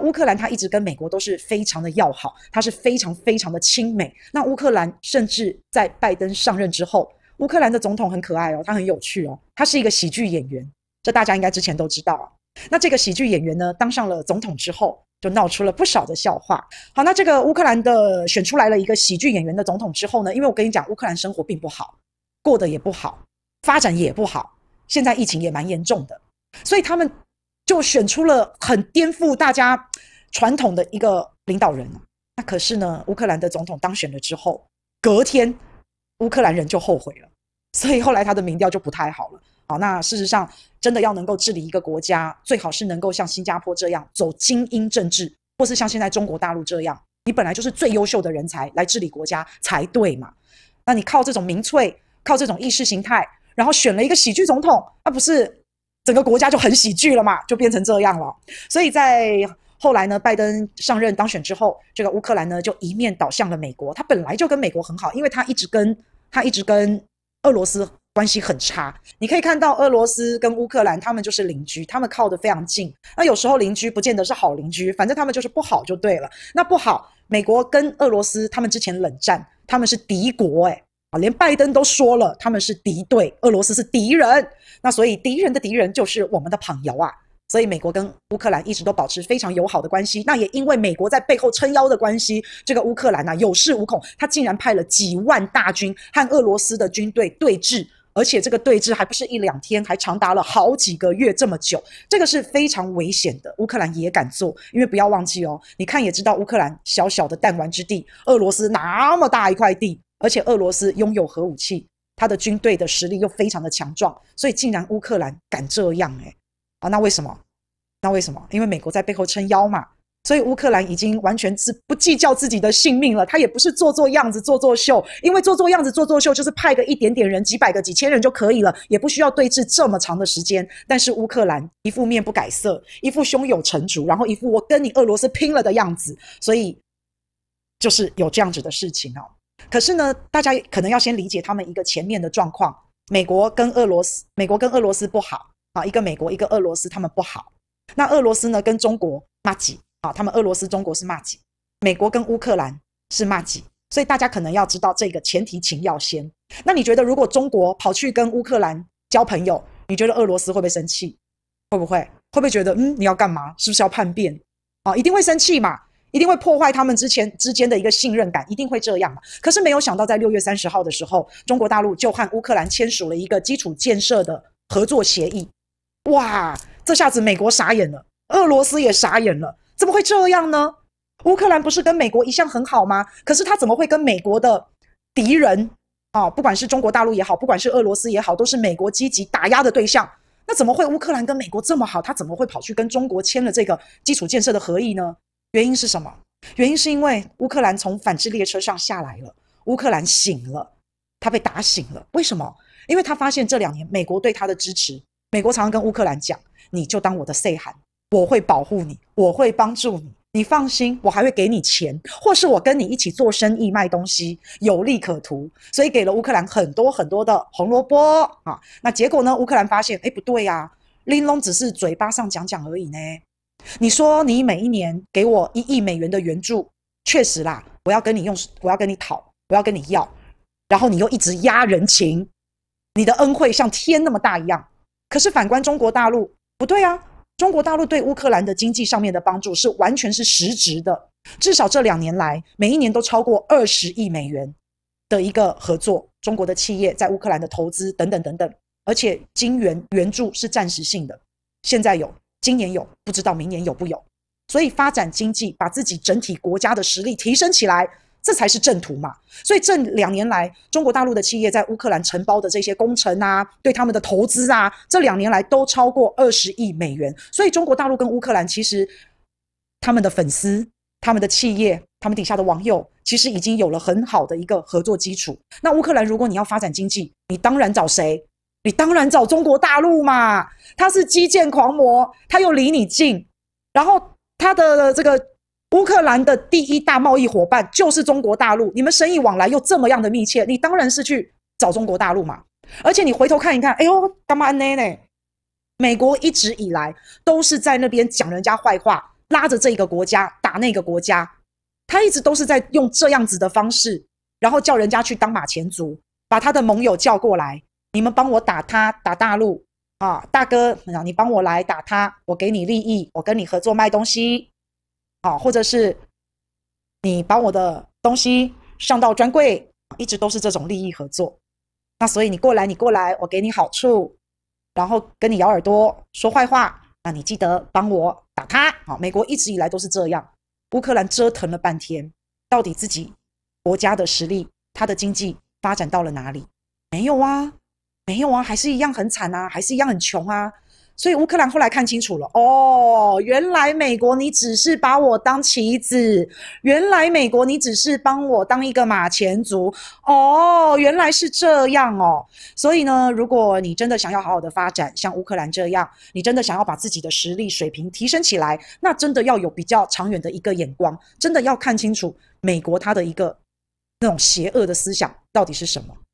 乌克兰它一直跟美国都是非常的要好，它是非常非常的亲美。那乌克兰甚至在拜登上任之后，乌克兰的总统很可爱哦，他很有趣哦，他是一个喜剧演员，这大家应该之前都知道啊。那这个喜剧演员呢，当上了总统之后，就闹出了不少的笑话。好，那这个乌克兰的选出来了一个喜剧演员的总统之后呢，因为我跟你讲，乌克兰生活并不好，过得也不好，发展也不好，现在疫情也蛮严重的，所以他们就选出了很颠覆大家传统的一个领导人。那可是呢，乌克兰的总统当选了之后，隔天乌克兰人就后悔了，所以后来他的民调就不太好了。好，那事实上，真的要能够治理一个国家，最好是能够像新加坡这样走精英政治，或是像现在中国大陆这样，你本来就是最优秀的人才来治理国家才对嘛。那你靠这种民粹，靠这种意识形态，然后选了一个喜剧总统，那不是整个国家就很喜剧了嘛？就变成这样了。所以在后来呢，拜登上任当选之后，这个乌克兰呢就一面倒向了美国。他本来就跟美国很好，因为他一直跟他一直跟俄罗斯。关系很差，你可以看到俄罗斯跟乌克兰，他们就是邻居，他们靠得非常近。那有时候邻居不见得是好邻居，反正他们就是不好就对了。那不好，美国跟俄罗斯他们之前冷战，他们是敌国，诶啊，连拜登都说了，他们是敌对，俄罗斯是敌人。那所以敌人的敌人就是我们的朋友啊。所以美国跟乌克兰一直都保持非常友好的关系。那也因为美国在背后撑腰的关系，这个乌克兰啊有恃无恐，他竟然派了几万大军和俄罗斯的军队对峙。而且这个对峙还不是一两天，还长达了好几个月这么久，这个是非常危险的。乌克兰也敢做，因为不要忘记哦，你看也知道，乌克兰小小的弹丸之地，俄罗斯那么大一块地，而且俄罗斯拥有核武器，他的军队的实力又非常的强壮，所以竟然乌克兰敢这样诶，啊，那为什么？那为什么？因为美国在背后撑腰嘛。所以乌克兰已经完全是不计较自己的性命了，他也不是做做样子、做做秀，因为做做样子、做做秀就是派个一点点人、几百个、几千人就可以了，也不需要对峙这么长的时间。但是乌克兰一副面不改色，一副胸有成竹，然后一副我跟你俄罗斯拼了的样子，所以就是有这样子的事情哦。可是呢，大家可能要先理解他们一个前面的状况：美国跟俄罗斯，美国跟俄罗斯不好啊，一个美国，一个俄罗斯，他们不好。那俄罗斯呢，跟中国骂几啊，他们俄罗斯、中国是骂几，美国跟乌克兰是骂几，所以大家可能要知道这个前提情要先。那你觉得，如果中国跑去跟乌克兰交朋友，你觉得俄罗斯会不会生气？会不会？会不会觉得，嗯，你要干嘛？是不是要叛变？啊，一定会生气嘛，一定会破坏他们之前之间的一个信任感，一定会这样嘛。可是没有想到，在六月三十号的时候，中国大陆就和乌克兰签署了一个基础建设的合作协议。哇，这下子美国傻眼了，俄罗斯也傻眼了。怎么会这样呢？乌克兰不是跟美国一向很好吗？可是他怎么会跟美国的敌人啊，不管是中国大陆也好，不管是俄罗斯也好，都是美国积极打压的对象。那怎么会乌克兰跟美国这么好？他怎么会跑去跟中国签了这个基础建设的合议呢？原因是什么？原因是因为乌克兰从反制列车上下来了，乌克兰醒了，他被打醒了。为什么？因为他发现这两年美国对他的支持，美国常常跟乌克兰讲：“你就当我的细汉。”我会保护你，我会帮助你，你放心，我还会给你钱，或是我跟你一起做生意卖东西，有利可图，所以给了乌克兰很多很多的红萝卜啊。那结果呢？乌克兰发现，哎，不对呀，玲珑只是嘴巴上讲讲而已呢。你说你每一年给我一亿美元的援助，确实啦，我要跟你用，我要跟你讨，我要跟你要，然后你又一直压人情，你的恩惠像天那么大一样。可是反观中国大陆，不对啊。中国大陆对乌克兰的经济上面的帮助是完全是实质的，至少这两年来，每一年都超过二十亿美元的一个合作。中国的企业在乌克兰的投资等等等等，而且金援援助是暂时性的，现在有，今年有，不知道明年有不有。所以发展经济，把自己整体国家的实力提升起来。这才是正途嘛！所以这两年来，中国大陆的企业在乌克兰承包的这些工程啊，对他们的投资啊，这两年来都超过二十亿美元。所以中国大陆跟乌克兰其实他们的粉丝、他们的企业、他们底下的网友，其实已经有了很好的一个合作基础。那乌克兰如果你要发展经济，你当然找谁？你当然找中国大陆嘛！他是基建狂魔，他又离你近，然后他的这个。乌克兰的第一大贸易伙伴就是中国大陆，你们生意往来又这么样的密切，你当然是去找中国大陆嘛。而且你回头看一看，哎呦，干嘛呢？呢？美国一直以来都是在那边讲人家坏话，拉着这个国家打那个国家，他一直都是在用这样子的方式，然后叫人家去当马前卒，把他的盟友叫过来，你们帮我打他，打大陆啊，大哥，你帮我来打他，我给你利益，我跟你合作卖东西，啊，或者是你把我的东西上到专柜，一直都是这种利益合作。那所以你过来，你过来，我给你好处，然后跟你咬耳朵说坏话。那你记得帮我打他。好，美国一直以来都是这样。乌克兰折腾了半天，到底自己国家的实力、他的经济发展到了哪里？没有啊，没有啊，还是一样很惨啊，还是一样很穷啊。所以乌克兰后来看清楚了，哦，原来美国你只是把我当棋子，原来美国你只是帮我当一个马前卒，哦，原来是这样哦。所以呢，如果你真的想要好好的发展，像乌克兰这样，你真的想要把自己的实力水平提升起来，那真的要有比较长远的一个眼光，真的要看清楚美国它的一个那种邪恶的思想到底是什么。